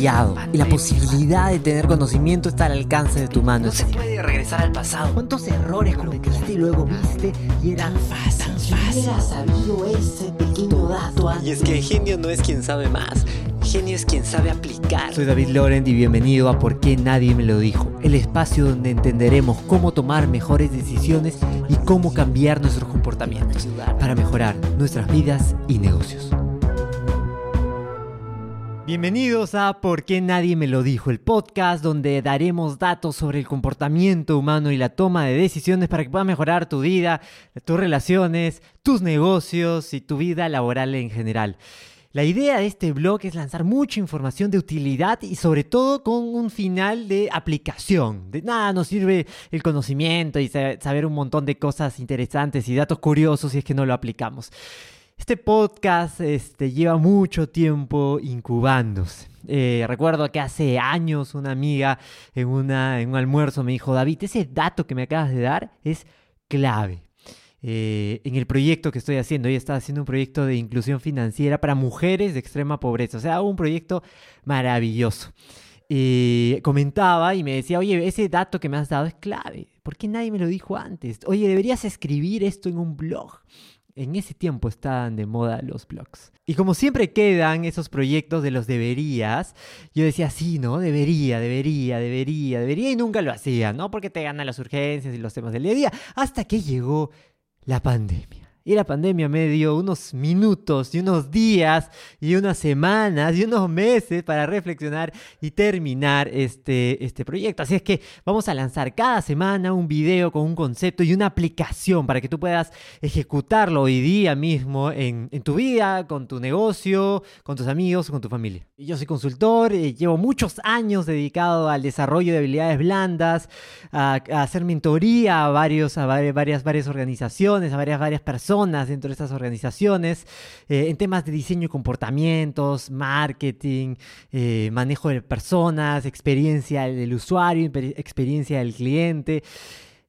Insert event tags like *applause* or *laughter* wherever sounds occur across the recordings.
cambiado y la posibilidad de tener conocimiento está al alcance de tu mano. No se puede regresar al pasado. ¿Cuántos errores cometiste y luego viste y era fácil? fácil. sabido ese pequeño dato Y es que genio no es quien sabe más. Genio es quien sabe aplicar. Soy David Laurent y bienvenido a Por qué nadie me lo dijo, el espacio donde entenderemos cómo tomar mejores decisiones y cómo cambiar nuestros comportamientos para mejorar nuestras vidas y negocios. Bienvenidos a Por qué nadie me lo dijo, el podcast donde daremos datos sobre el comportamiento humano y la toma de decisiones para que puedas mejorar tu vida, tus relaciones, tus negocios y tu vida laboral en general. La idea de este blog es lanzar mucha información de utilidad y sobre todo con un final de aplicación. De nada nos sirve el conocimiento y saber un montón de cosas interesantes y datos curiosos si es que no lo aplicamos. Este podcast este, lleva mucho tiempo incubándose. Eh, recuerdo que hace años una amiga en, una, en un almuerzo me dijo, David, ese dato que me acabas de dar es clave. Eh, en el proyecto que estoy haciendo. Ella está haciendo un proyecto de inclusión financiera para mujeres de extrema pobreza. O sea, un proyecto maravilloso. Eh, comentaba y me decía, oye, ese dato que me has dado es clave. ¿Por qué nadie me lo dijo antes? Oye, deberías escribir esto en un blog. En ese tiempo estaban de moda los blogs. Y como siempre quedan esos proyectos de los deberías, yo decía, sí, ¿no? Debería, debería, debería, debería, y nunca lo hacía, ¿no? Porque te ganan las urgencias y los temas del día a día. Hasta que llegó la pandemia. Y la pandemia me dio unos minutos y unos días y unas semanas y unos meses para reflexionar y terminar este, este proyecto. Así es que vamos a lanzar cada semana un video con un concepto y una aplicación para que tú puedas ejecutarlo hoy día mismo en, en tu vida, con tu negocio, con tus amigos, con tu familia. Yo soy consultor, eh, llevo muchos años dedicado al desarrollo de habilidades blandas, a, hacer mentoría a, varios, a varias, varias organizaciones, a varias, varias personas dentro de estas organizaciones, eh, en temas de diseño y comportamientos, marketing, eh, manejo de personas, experiencia del usuario, experiencia del cliente.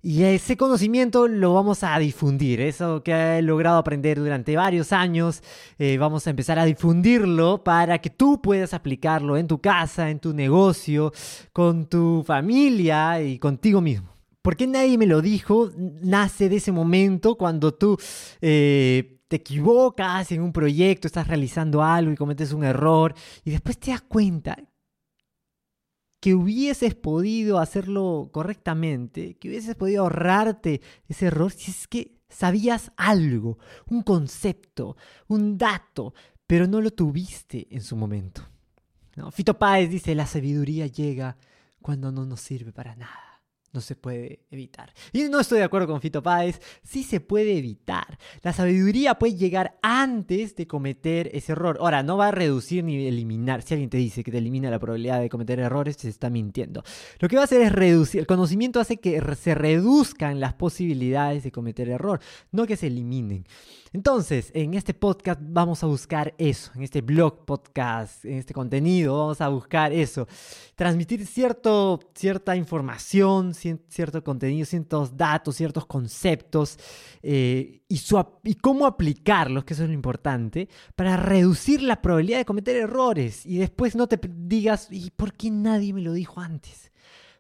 Y ese conocimiento lo vamos a difundir, eso que he logrado aprender durante varios años, eh, vamos a empezar a difundirlo para que tú puedas aplicarlo en tu casa, en tu negocio, con tu familia y contigo mismo. ¿Por qué nadie me lo dijo? Nace de ese momento cuando tú eh, te equivocas en un proyecto, estás realizando algo y cometes un error y después te das cuenta que hubieses podido hacerlo correctamente, que hubieses podido ahorrarte ese error si es que sabías algo, un concepto, un dato, pero no lo tuviste en su momento. Fito Páez dice, la sabiduría llega cuando no nos sirve para nada no se puede evitar. Y no estoy de acuerdo con Fito Páez, sí se puede evitar. La sabiduría puede llegar antes de cometer ese error. Ahora, no va a reducir ni eliminar. Si alguien te dice que te elimina la probabilidad de cometer errores, se está mintiendo. Lo que va a hacer es reducir. El conocimiento hace que se reduzcan las posibilidades de cometer error, no que se eliminen. Entonces, en este podcast vamos a buscar eso, en este blog podcast, en este contenido, vamos a buscar eso. Transmitir cierto, cierta información, cierto contenido, ciertos datos, ciertos conceptos eh, y, y cómo aplicarlos, que eso es lo importante, para reducir la probabilidad de cometer errores y después no te digas, ¿y por qué nadie me lo dijo antes?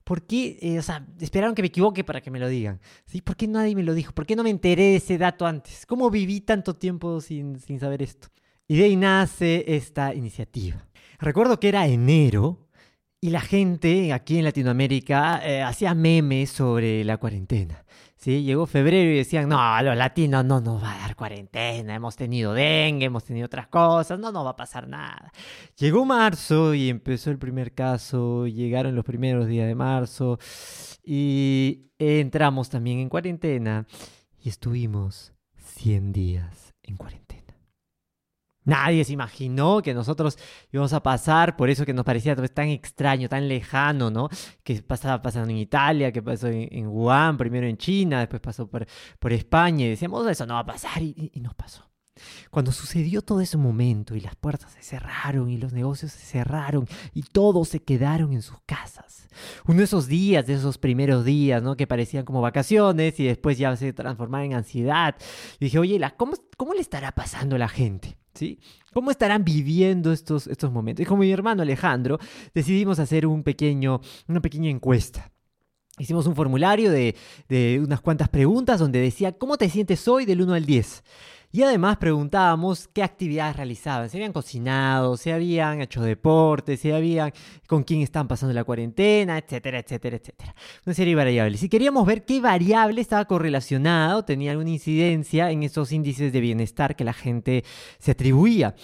¿Por qué, eh, o sea, esperaron que me equivoque para que me lo digan? ¿Sí? ¿Por qué nadie me lo dijo? ¿Por qué no me enteré de ese dato antes? ¿Cómo viví tanto tiempo sin, sin saber esto? Y de ahí nace esta iniciativa. Recuerdo que era enero y la gente aquí en Latinoamérica eh, hacía memes sobre la cuarentena. ¿sí? Llegó febrero y decían, no, los latinos no nos va a dar cuarentena, hemos tenido dengue, hemos tenido otras cosas, no nos va a pasar nada. Llegó marzo y empezó el primer caso, llegaron los primeros días de marzo y entramos también en cuarentena y estuvimos 100 días en cuarentena. Nadie se imaginó que nosotros íbamos a pasar por eso que nos parecía tan extraño, tan lejano, ¿no? Que pasaba pasando en Italia, que pasó en, Wuhan, primero en China, después pasó por, por España y decíamos, eso no va a pasar y, y nos pasó. Cuando sucedió todo ese momento y las puertas se cerraron y los negocios se cerraron y todos se quedaron en sus casas. Uno de esos días, de esos primeros días, ¿no? Que parecían como vacaciones y después ya se transformaban en ansiedad. Y dije, oye, ¿cómo, ¿cómo le estará pasando a la gente? ¿Cómo estarán viviendo estos, estos momentos? Y como mi hermano Alejandro, decidimos hacer un pequeño, una pequeña encuesta. Hicimos un formulario de, unas cuantas preguntas donde decía, ¿cómo te sientes hoy del 1 al 10? Y además preguntábamos qué actividades realizaban, si habían cocinado, si habían hecho deporte, si habían con quién estaban pasando la cuarentena, etcétera, etcétera, etcétera. Una serie de variables. Si queríamos ver qué variable estaba correlacionado, tenía alguna incidencia en esos índices de bienestar que la gente se atribuía.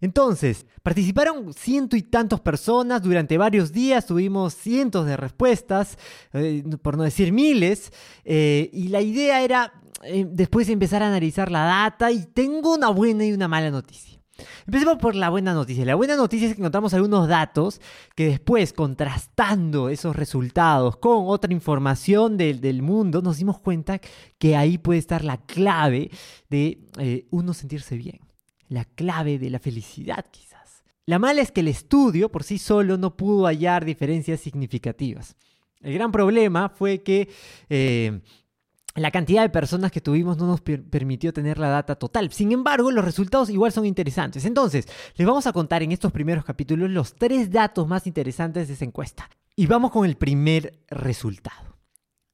Entonces, participaron ciento y tantos personas durante varios días, tuvimos cientos de respuestas, eh, por no decir miles, eh, y la idea era eh, después empezar a analizar la data y tengo una buena y una mala noticia. Empecemos por la buena noticia. La buena noticia es que encontramos algunos datos que después, contrastando esos resultados con otra información del, del mundo, nos dimos cuenta que ahí puede estar la clave de uno sentirse bien la clave de la felicidad quizás. La mala es que el estudio por sí solo no pudo hallar diferencias significativas. El gran problema fue que eh, la cantidad de personas que tuvimos no nos permitió tener la data total. Sin embargo, los resultados igual son interesantes. Entonces, les vamos a contar en estos primeros capítulos los tres datos más interesantes de esa encuesta. Y vamos con el primer resultado.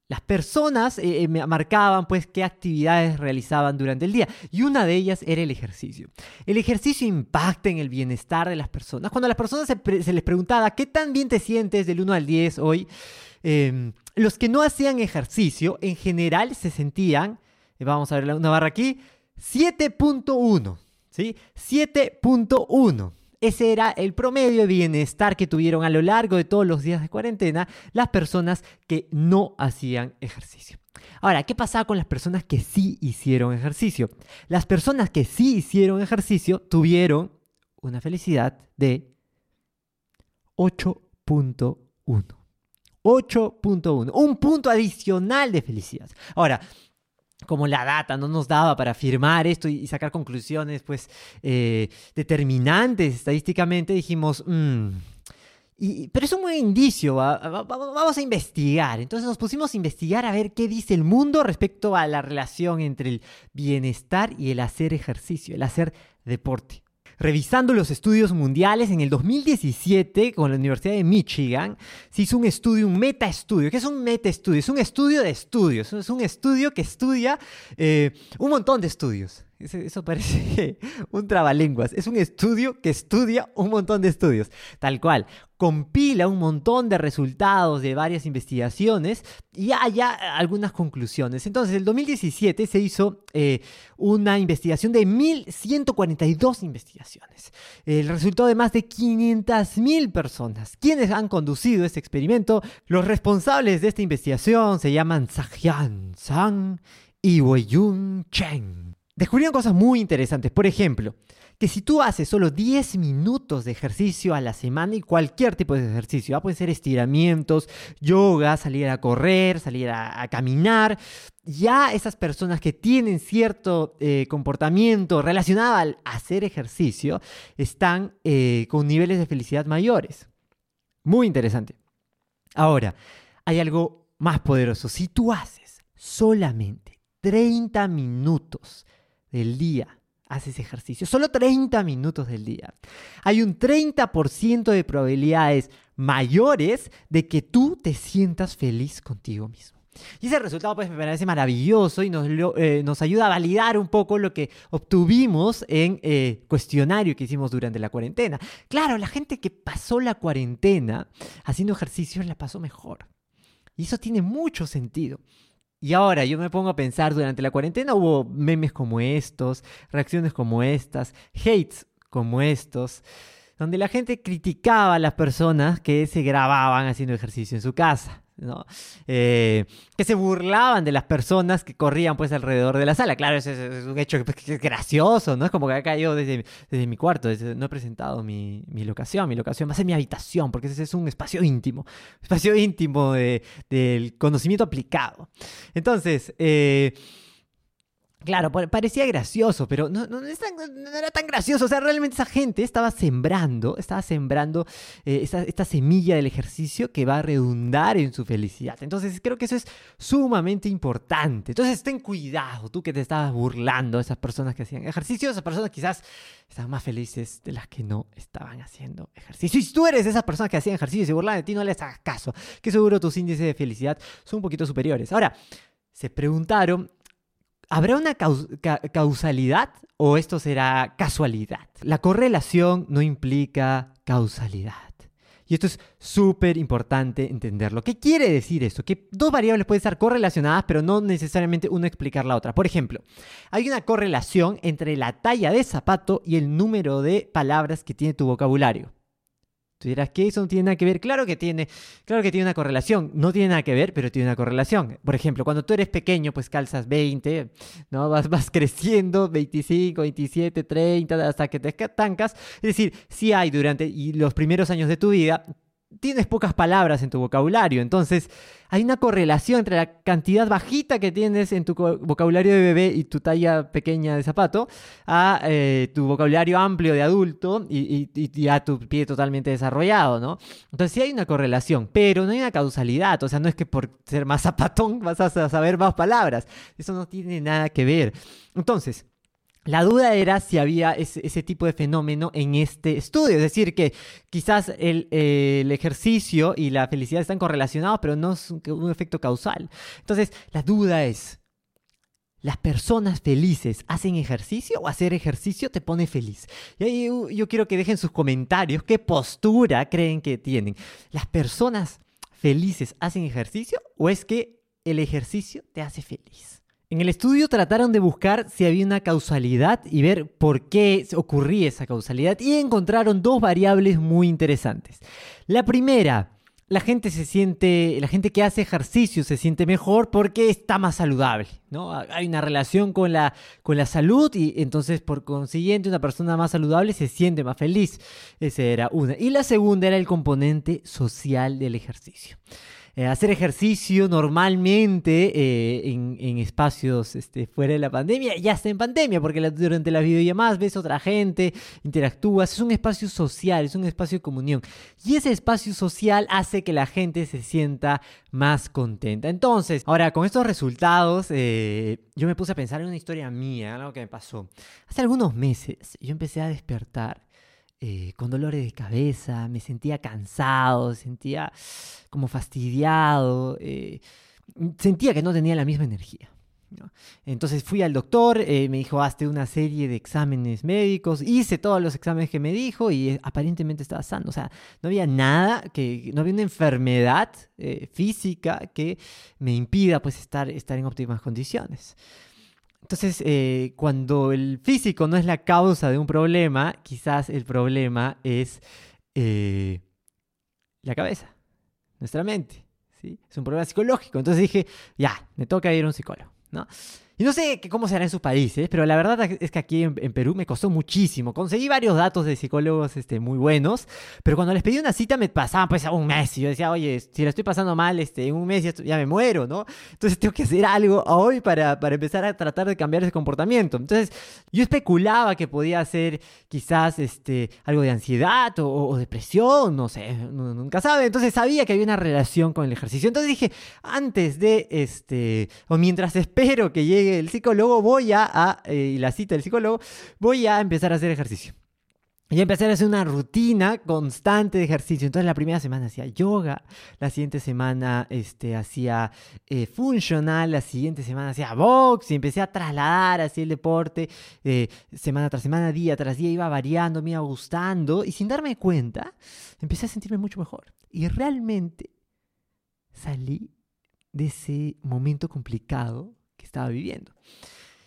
Las personas eh, eh, marcaban pues qué actividades realizaban durante el día y una de ellas era el ejercicio. El ejercicio impacta en el bienestar de las personas. Cuando a las personas se, les preguntaba qué tan bien te sientes del 1 al 10 hoy, em, los que no hacían ejercicio en general se sentían, eh, vamos a ver una barra aquí, 7.1, ¿sí? 7.1. Ese era el promedio de bienestar que tuvieron a lo largo de todos los días de cuarentena las personas que no hacían ejercicio. Ahora, ¿qué pasaba con las personas que sí hicieron ejercicio? Las personas que sí hicieron ejercicio tuvieron una felicidad de 8.1. 8.1, un punto adicional de felicidad. Ahora, como la data no nos daba para afirmar esto y, sacar conclusiones pues eh, determinantes estadísticamente, dijimos, mm, pero es un buen indicio, vamos a investigar. Entonces nos pusimos a investigar a ver qué dice el mundo respecto a la relación entre el bienestar y el hacer ejercicio, el hacer deporte. Revisando los estudios mundiales, en el 2017, con la Universidad de Michigan, se hizo un estudio, un meta-estudio. ¿Qué es un meta-estudio? Es un estudio de estudios. Es un estudio que estudia eh, un montón de estudios. Eso parece *laughs* un trabalenguas. Es un estudio que estudia un montón de estudios. Tal cual. Compila un montón de resultados de varias investigaciones y haya algunas conclusiones. Entonces, en el 2017 se hizo eh, una investigación de 1.142 investigaciones. El resultado de más de 500.000 personas. ¿Quiénes han conducido este experimento? Los responsables de esta investigación se llaman Sajyan Sang y Weiyun Cheng descubrieron cosas muy interesantes. Por ejemplo, que si tú haces solo 10 minutos de ejercicio a la semana y cualquier tipo de ejercicio, puede ser estiramientos, yoga, salir a correr, salir a, caminar, ya esas personas que tienen cierto eh, comportamiento relacionado al hacer ejercicio están eh, con niveles de felicidad mayores. Muy interesante. Ahora, hay algo más poderoso. Si tú haces solamente 30 minutos del día haces ejercicio, solo 30 minutos del día, hay un 30% de probabilidades mayores de que tú te sientas feliz contigo mismo. Y ese resultado pues me maravilloso y nos, eh, nos ayuda a validar un poco lo que obtuvimos en eh, cuestionario que hicimos durante la cuarentena. Claro, la gente que pasó la cuarentena haciendo ejercicios la pasó mejor. Y eso tiene mucho sentido. Y ahora yo me pongo a pensar, durante la cuarentena hubo memes como estos, reacciones como estas, hates como estos, donde la gente criticaba a las personas que se grababan haciendo ejercicio en su casa. ¿No? Eh, que se burlaban de las personas que corrían pues alrededor de la sala. Claro, es, es un hecho pues, gracioso, ¿no? Es como que acá yo desde, desde mi cuarto, no he presentado mi, mi, locación, mi locación va a ser mi habitación, porque ese es un espacio íntimo, espacio íntimo de, del conocimiento aplicado. Entonces, eh, Claro, pa- parecía gracioso, pero no, no, no era tan gracioso. O sea, realmente esa gente estaba sembrando, estaba sembrando eh, esta, esta semilla del ejercicio que va a redundar en su felicidad. Entonces, creo que eso es sumamente importante. Entonces, ten cuidado, tú que te estabas burlando de esas personas que hacían ejercicio, esas personas quizás estaban más felices de las que no estaban haciendo ejercicio. Y si tú eres de esas personas que hacían ejercicio y se burlan de ti, no les hagas caso, que seguro tus índices de felicidad son un poquito superiores. Ahora, se preguntaron ¿Habrá una caus- ca- causalidad o esto será casualidad? La correlación no implica causalidad. Y esto es súper importante entenderlo. ¿Qué quiere decir esto? Que dos variables pueden estar correlacionadas, pero no necesariamente una explicar la otra. Por ejemplo, hay una correlación entre la talla de zapato y el número de palabras que tiene tu vocabulario. Tú dirás que eso no tiene nada que ver. Claro que tiene, claro que tiene una correlación. No tiene nada que ver, pero tiene una correlación. Por ejemplo, cuando tú eres pequeño, pues calzas 20, ¿no? Vas, vas *laughs* creciendo, 25, 27, 30, hasta que te estancas. Es decir, si hay durante los primeros años de tu vida, tienes pocas palabras en tu vocabulario. Entonces, hay una correlación entre la cantidad bajita que tienes en tu vocabulario de bebé y tu talla pequeña de zapato a eh, tu vocabulario amplio de adulto y, y- ya tu pie totalmente desarrollado, ¿no? Entonces sí hay una correlación, pero no hay una causalidad. O sea, no es que por ser más zapatón vas a sa- saber más palabras. Eso no tiene nada que ver. Entonces, la duda era si había ese, tipo de fenómeno en este estudio, es decir, que quizás el, ejercicio y la felicidad están correlacionados, pero no es un, efecto causal. Entonces, la duda es, ¿las personas felices hacen ejercicio o hacer ejercicio te pone feliz? Y ahí uh, yo quiero que dejen sus comentarios qué postura creen que tienen. ¿Las personas felices hacen ejercicio o es que el ejercicio te hace feliz? En el estudio trataron de buscar si había una causalidad y ver por qué ocurría esa causalidad y encontraron dos variables muy interesantes. La primera, la gente se siente, la gente que hace ejercicio se siente mejor porque está más saludable, ¿no? Hay una relación con la, con la salud y entonces por consiguiente una persona más saludable se siente más feliz. Esa era una. Y la segunda era el componente social del ejercicio. Eh, hacer ejercicio normalmente eh, en, espacios este, fuera de la pandemia, ya está en pandemia, porque la- durante las videollamadas ves otra gente, interactúas, es un espacio social, es un espacio de comunión. Y ese espacio social hace que la gente se sienta más contenta. Entonces, ahora con estos resultados, eh, yo me puse a pensar en una historia mía, algo que me pasó. Hace algunos meses yo empecé a despertar eh, con dolores de cabeza, me sentía cansado, sentía como fastidiado, eh, sentía que no tenía la misma energía. Entonces fui al doctor, eh, me dijo, hazte una serie de exámenes médicos, hice todos los exámenes que me dijo y aparentemente estaba sano. O sea, no había nada, que, no había una enfermedad física que me impida pues estar, estar en óptimas condiciones. Entonces, eh, cuando el físico no es la causa de un problema, quizás el problema es eh, la cabeza, nuestra mente. ¿sí? Es un problema psicológico. Entonces dije, ya, me toca ir a un psicólogo. ¿no? Y no sé qué- cómo será en sus países, pero la verdad es que aquí en, Perú me costó muchísimo. Conseguí varios datos de psicólogos este, muy buenos, pero cuando les pedí una cita me pasaban pues a un mes. Y yo decía, oye, si la estoy pasando mal este, en un mes ya, me muero, ¿no? Entonces tengo que hacer algo hoy para, para empezar a tratar de cambiar ese comportamiento. Entonces yo especulaba que podía ser quizás este, algo de ansiedad o, depresión, no sé, nu- nunca sabe. Entonces sabía que había una relación con el ejercicio. Entonces dije, antes de, este, o mientras espero que llegue el psicólogo, voy a, a, eh, la cita del psicólogo, voy a empezar a hacer ejercicio. Y empecé a hacer una rutina constante de ejercicio. Entonces la primera semana hacía yoga, la siguiente semana este, hacía eh, funcional, la siguiente semana hacía box y empecé a trasladar así el deporte eh, semana tras semana, día tras día, iba variando, me iba gustando y sin darme cuenta empecé a sentirme mucho mejor. Y realmente salí de ese momento complicado que estaba viviendo.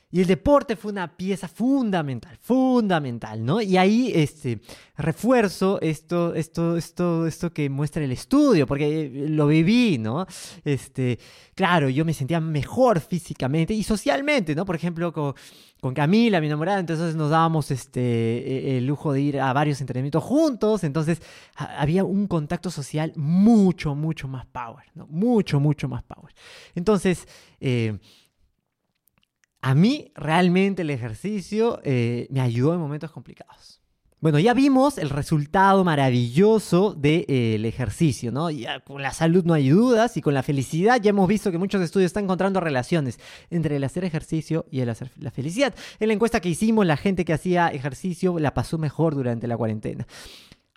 Y el deporte fue una pieza fundamental, fundamental, ¿no? Y ahí este, refuerzo esto, esto, esto, esto que muestra el estudio, porque lo viví, ¿no? Este, claro, yo me sentía mejor físicamente y socialmente, ¿no? Por ejemplo, con, con Camila, mi enamorada, entonces nos dábamos este, e- el lujo de ir a varios entrenamientos juntos, entonces ha- había un contacto social mucho, mucho más power, ¿no? Mucho, mucho más power. Entonces, eh, A mí realmente el ejercicio eh, me ayudó en momentos complicados. Bueno, ya vimos el resultado maravilloso del de, eh, ejercicio, ¿no? Con la salud no hay dudas y con la felicidad ya hemos visto que muchos estudios están encontrando relaciones entre el hacer ejercicio y el hacer la felicidad. En la encuesta que hicimos, la gente que hacía ejercicio la pasó mejor durante la cuarentena.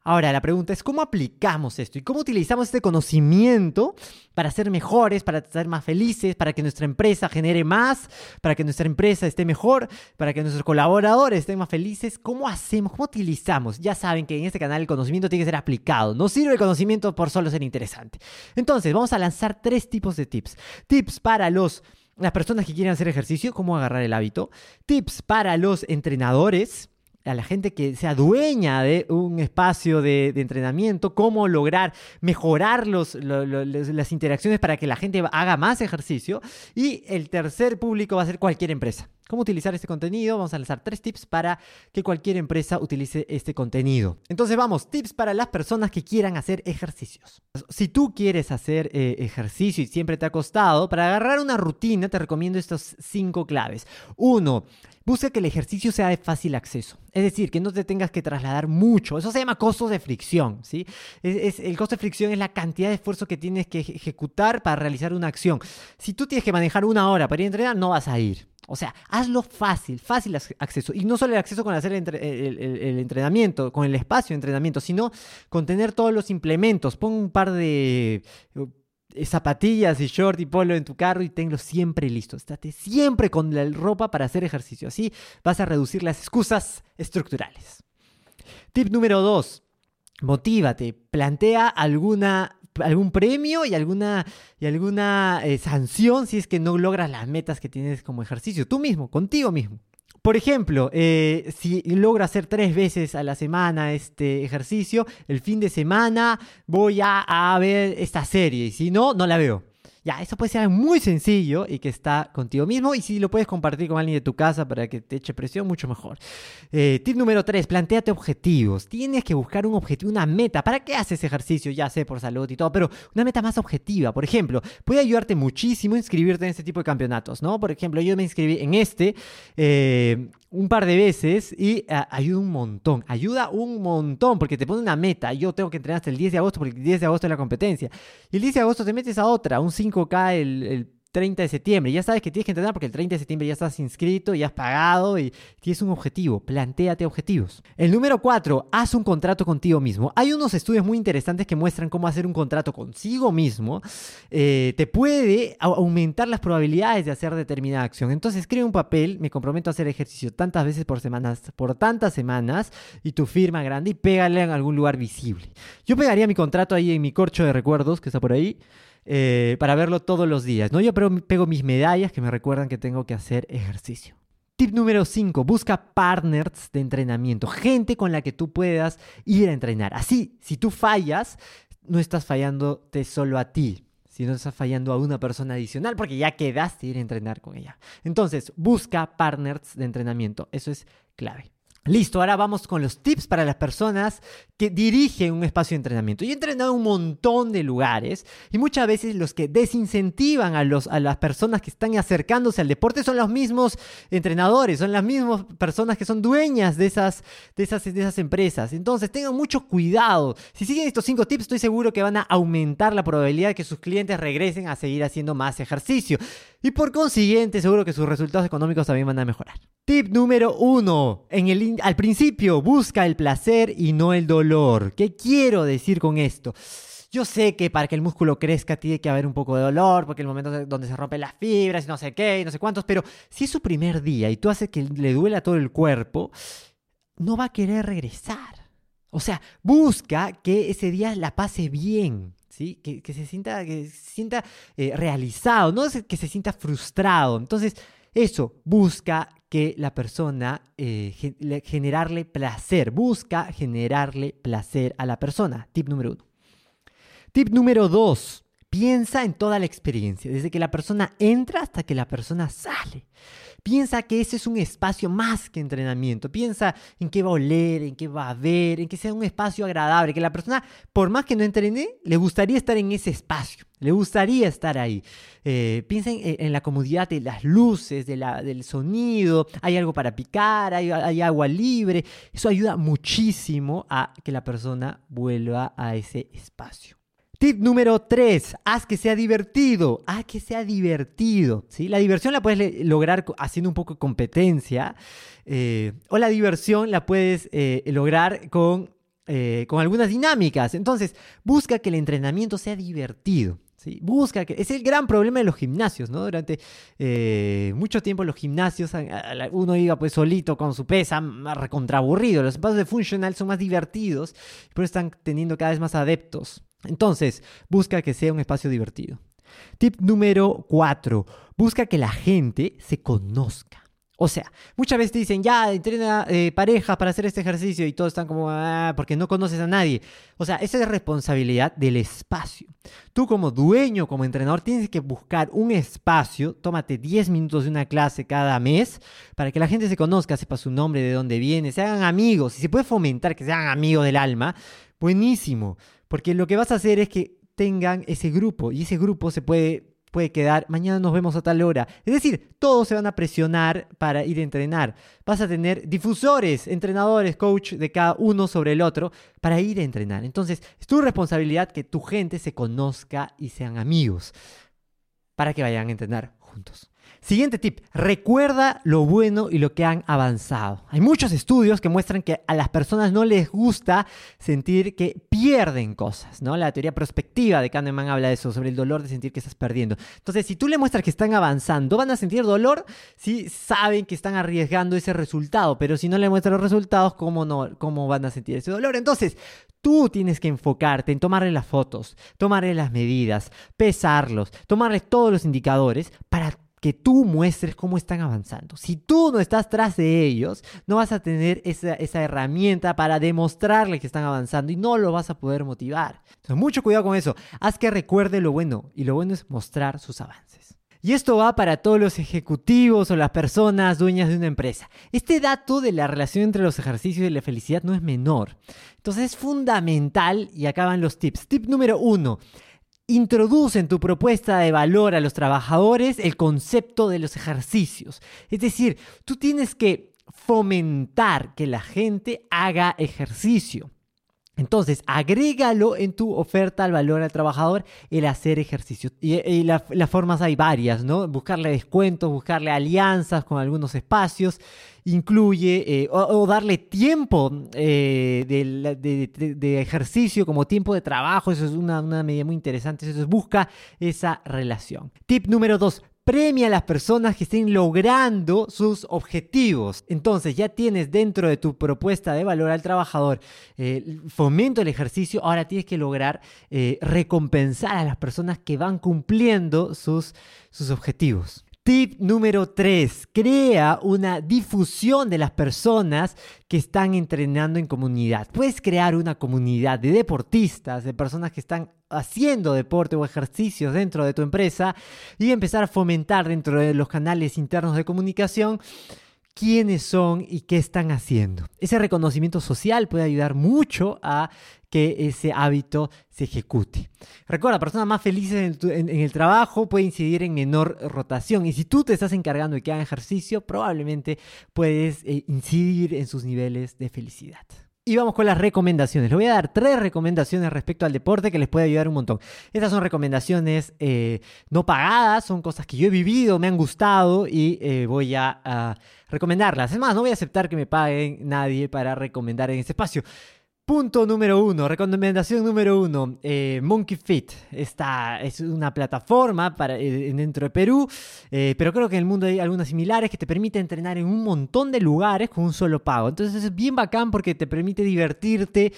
Ahora, la pregunta es cómo aplicamos esto y cómo utilizamos este conocimiento para ser mejores, para ser más felices, para que nuestra empresa genere más, para que nuestra empresa esté mejor, para que nuestros colaboradores estén más felices. ¿Cómo hacemos? ¿Cómo utilizamos? Ya saben que en este canal el conocimiento tiene que ser aplicado. No sirve el conocimiento por solo ser interesante. Entonces, vamos a lanzar tres tipos de tips. Tips para los las personas que quieren hacer ejercicio, cómo agarrar el hábito. Tips para los entrenadores a la gente que sea dueña de un espacio de, entrenamiento, cómo lograr mejorar los, las interacciones para que la gente haga más ejercicio. Y el tercer público va a ser cualquier empresa. ¿Cómo utilizar este contenido? Vamos a lanzar tres tips para que cualquier empresa utilice este contenido. Entonces vamos, tips para las personas que quieran hacer ejercicios. Si tú quieres hacer eh, ejercicio y siempre te ha costado, para agarrar una rutina te recomiendo estos cinco claves. Uno, Busca que el ejercicio sea de fácil acceso. Es decir, que no te tengas que trasladar mucho. Eso se llama costo de fricción. ¿sí? Es, el costo de fricción es la cantidad de esfuerzo que tienes que ejecutar para realizar una acción. Si tú tienes que manejar una hora para ir a entrenar, no vas a ir. O sea, hazlo fácil, fácil acceso. Y no solo el acceso con hacer el, entrenamiento, con el espacio de entrenamiento, sino con tener todos los implementos. Pon un par de zapatillas y short y polo en tu carro y tenlo siempre listo. Estate siempre con la ropa para hacer ejercicio. Así vas a reducir las excusas estructurales. Tip número 2. Motívate. Plantea alguna algún premio y alguna, y alguna eh, sanción si es que no logras las metas que tienes como ejercicio. Tú mismo, contigo mismo. Por ejemplo, eh, si logro hacer tres veces a la semana este ejercicio, el fin de semana voy a, a ver esta serie y si no, no la veo. Ya, eso puede ser muy sencillo y que está contigo mismo. Y si lo puedes compartir con alguien de tu casa para que te eche presión, mucho mejor. Eh, tip número 3, planteate objetivos. Tienes que buscar un objetivo, una meta. ¿Para qué haces ejercicio? Ya sé, por salud y todo, pero una meta más objetiva. Por ejemplo, puede ayudarte muchísimo inscribirte en este tipo de campeonatos, ¿no? Por ejemplo, yo me inscribí en este. Eh, un par de veces y eh, ayuda un montón, ayuda un montón porque te pone una meta. Yo tengo que entrenar hasta el 10 de agosto porque el 10 de agosto es la competencia. Y el 10 de agosto te metes a otra, un 5K el, el 30 de septiembre. Ya sabes que tienes que entrenar porque el 30 de septiembre ya estás inscrito, ya has pagado y tienes un objetivo. Plantéate objetivos. El número 4, haz un contrato contigo mismo. Hay unos estudios muy interesantes que muestran cómo hacer un contrato consigo mismo. Eh, te puede aumentar las probabilidades de hacer determinada acción. Entonces escribe un papel, me comprometo a hacer ejercicio tantas veces por semanas, por tantas semanas, y tu firma grande y pégale en algún lugar visible. Yo pegaría mi contrato ahí en mi corcho de recuerdos que está por ahí. Eh, para verlo todos los días. ¿no? Yo pego mis medallas que me recuerdan que tengo que hacer ejercicio. Tip número 5, busca partners de entrenamiento, gente con la que tú puedas ir a entrenar. Así, si tú fallas, no estás fallándote solo a ti, sino estás fallando a una persona adicional porque ya quedaste ir a entrenar con ella. Entonces, busca partners de entrenamiento, eso es clave. Listo, ahora vamos con los tips para las personas que dirigen un espacio de entrenamiento. Yo he entrenado en un montón de lugares y muchas veces los que desincentivan a, los, a las personas que están acercándose al deporte son los mismos entrenadores, son las mismas personas que son dueñas de esas, de esas, de esas empresas. Entonces tengan mucho cuidado. Si siguen estos cinco tips, estoy seguro que van a aumentar la probabilidad de que sus clientes regresen a seguir haciendo más ejercicio. Y por consiguiente, seguro que sus resultados económicos también van a mejorar. Tip número uno. En el, al principio, busca el placer y no el dolor. ¿Qué quiero decir con esto? Yo sé que para que el músculo crezca tiene que haber un poco de dolor, porque el momento donde se rompen las fibras y no sé qué y no sé cuántos, pero si es su primer día y tú haces que le duela todo el cuerpo, no va a querer regresar. O sea, busca que ese día la pase bien. Que, se sienta, que se eh, realizado, no que se sienta frustrado. Entonces, eso, busca que la persona, eh, generarle placer, busca generarle placer a la persona. Tip número uno. Tip número dos, piensa en toda la experiencia, desde que la persona entra hasta que la persona sale. Piensa que ese es un espacio más que entrenamiento. Piensa en qué va a oler, en qué va a ver, en que sea un espacio agradable, que la persona, por más que no entrene, le gustaría estar en ese espacio. Le gustaría estar ahí. Eh, piensen en, la comodidad de las luces, del sonido. Hay algo para picar, hay, agua libre. Eso ayuda muchísimo a que la persona vuelva a ese espacio. Tip número 3, haz que sea divertido, haz que sea divertido. ¿sí? La diversión la puedes lograr haciendo un poco de competencia eh, o la diversión la puedes eh, lograr con, con algunas dinámicas. Entonces, busca que el entrenamiento sea divertido. Busca que. Es el gran problema de los gimnasios, ¿no? Durante eh, mucho tiempo los gimnasios, uno iba pues solito con su pesa, más recontraburrido. Los espacios de funcional son más divertidos, pero están teniendo cada vez más adeptos. Entonces, busca que sea un espacio divertido. Tip número 4. Busca que la gente se conozca. O sea, muchas veces te dicen, ya, entrena eh, parejas para hacer este ejercicio y todos están como, ah, porque no conoces a nadie. O sea, esa es responsabilidad del espacio. Tú como dueño, como entrenador, tienes que buscar un espacio, tómate 10 minutos de una clase cada mes para que la gente se conozca, sepa su nombre, de dónde viene, se hagan amigos. Si se puede fomentar que sean amigos del alma, buenísimo. Porque lo que vas a hacer es que tengan ese grupo y ese grupo se puede puede quedar, mañana nos vemos a tal hora. Es decir, todos se van a presionar para ir a entrenar. Vas a tener difusores, entrenadores, coach de cada uno sobre el otro para ir a entrenar. Entonces, es tu responsabilidad que tu gente se conozca y sean amigos para que vayan a entrenar juntos. Siguiente tip, recuerda lo bueno y lo que han avanzado. Hay muchos estudios que muestran que a las personas no les gusta sentir que pierden cosas, ¿no? La teoría prospectiva de Kahneman habla de eso, sobre el dolor de sentir que estás perdiendo. Entonces, si tú le muestras que están avanzando, van a sentir dolor si saben que están arriesgando ese resultado, pero si no le muestras los resultados, ¿cómo, no, cómo van a sentir ese dolor? Entonces, tú tienes que enfocarte en tomarle las fotos, tomarle las medidas, pesarlos, tomarle todos los indicadores para que tú muestres cómo están avanzando. Si tú no estás tras de ellos, no vas a tener esa, herramienta para demostrarle que están avanzando y no lo vas a poder motivar. Entonces, mucho cuidado con eso. Haz que recuerde lo bueno y lo bueno es mostrar sus avances. Y esto va para todos los ejecutivos o las personas dueñas de una empresa. Este dato de la relación entre los ejercicios y la felicidad no es menor. Entonces es fundamental y acaban los tips. Tip número uno introduce en tu propuesta de valor a los trabajadores el concepto de los ejercicios. Es decir, tú tienes que fomentar que la gente haga ejercicio. Entonces, agrégalo en tu oferta al valor al trabajador el hacer ejercicio. Y, las formas hay varias, ¿no? Buscarle descuentos, buscarle alianzas con algunos espacios, incluye, eh, o, darle tiempo eh, de, ejercicio como tiempo de trabajo, eso es una, una medida muy interesante, entonces busca esa relación. Tip número dos, premia a las personas que estén logrando sus objetivos. Entonces ya tienes dentro de tu propuesta de valor al trabajador eh, fomento el ejercicio, ahora tienes que lograr eh, recompensar a las personas que van cumpliendo sus, sus objetivos. Tip número 3. Crea una difusión de las personas que están entrenando en comunidad. Puedes crear una comunidad de deportistas, de personas que están haciendo deporte o ejercicios dentro de tu empresa y empezar a fomentar dentro de los canales internos de comunicación quiénes son y qué están haciendo. Ese reconocimiento social puede ayudar mucho a que ese hábito se ejecute. Recuerda, personas más felices en, el trabajo puede incidir en menor rotación y si tú te estás encargando de que hagan ejercicio, probablemente puedes eh, incidir en sus niveles de felicidad. Y vamos con las recomendaciones. Les voy a dar tres recomendaciones respecto al deporte que les puede ayudar un montón. Estas son recomendaciones eh, no pagadas, son cosas que yo he vivido, me han gustado y eh, voy a recomendarlas. Es más, no voy a aceptar que me paguen nadie para recomendar en este espacio. Punto número uno, recomendación número uno, eh, Monkey Fit. Esta es una plataforma para, eh, dentro de Perú, eh, pero creo que en el mundo hay algunas similares que te permite entrenar en un montón de lugares con un solo pago. Entonces es bien bacán porque te permite divertirte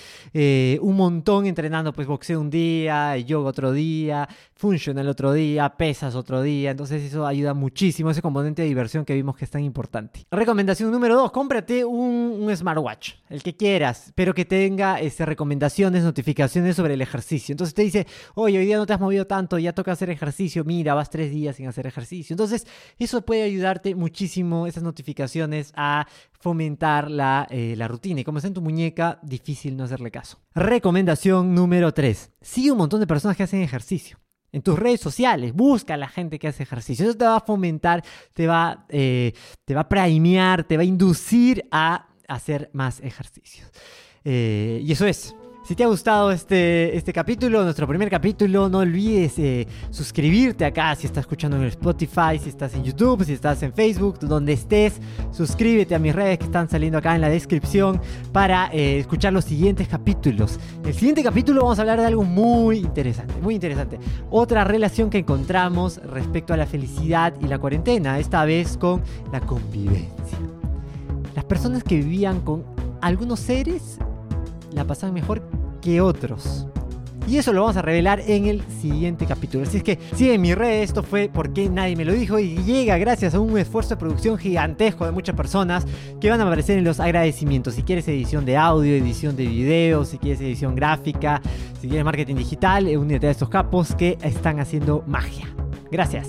un montón entrenando pues boxeo un día, yoga otro día, funcional otro día, pesas otro día. Entonces eso ayuda muchísimo, ese componente de diversión que vimos que es tan importante. Recomendación número dos, cómprate un smartwatch, el que quieras, pero que tenga tenga este, recomendaciones, notificaciones sobre el ejercicio. Entonces te dice, oye, hoy día no te has movido tanto, ya toca hacer ejercicio, mira, vas tres días sin hacer ejercicio. Entonces, eso puede ayudarte muchísimo, esas notificaciones, a fomentar la, eh, la rutina. Y como está en tu muñeca, difícil no hacerle caso. Recomendación número 3. Sigue un montón de personas que hacen ejercicio en tus redes sociales, busca a la gente que hace ejercicio. Eso te va a fomentar, te va, eh, te va a premiar, te va a inducir a hacer más ejercicios. Eh, y eso es. Si te ha gustado este, este capítulo, nuestro primer capítulo, no olvides eh, suscribirte acá si estás escuchando en Spotify, si estás en YouTube, si estás en Facebook, donde estés. Suscríbete a mis redes que están saliendo acá en la descripción para eh, escuchar los siguientes capítulos. En el siguiente capítulo vamos a hablar de algo muy interesante, muy interesante. Otra relación que encontramos respecto a la felicidad y la cuarentena, esta vez con la convivencia. Las personas que vivían con algunos seres la pasan mejor que otros. Y eso lo vamos a revelar en el siguiente capítulo. Así es que sigue en mi red, esto fue porque nadie me lo dijo y llega gracias a un esfuerzo de producción gigantesco de muchas personas que van a aparecer en los agradecimientos. Si quieres edición de audio, edición de video, si quieres edición gráfica, si quieres marketing digital, únete a estos capos que están haciendo magia. Gracias.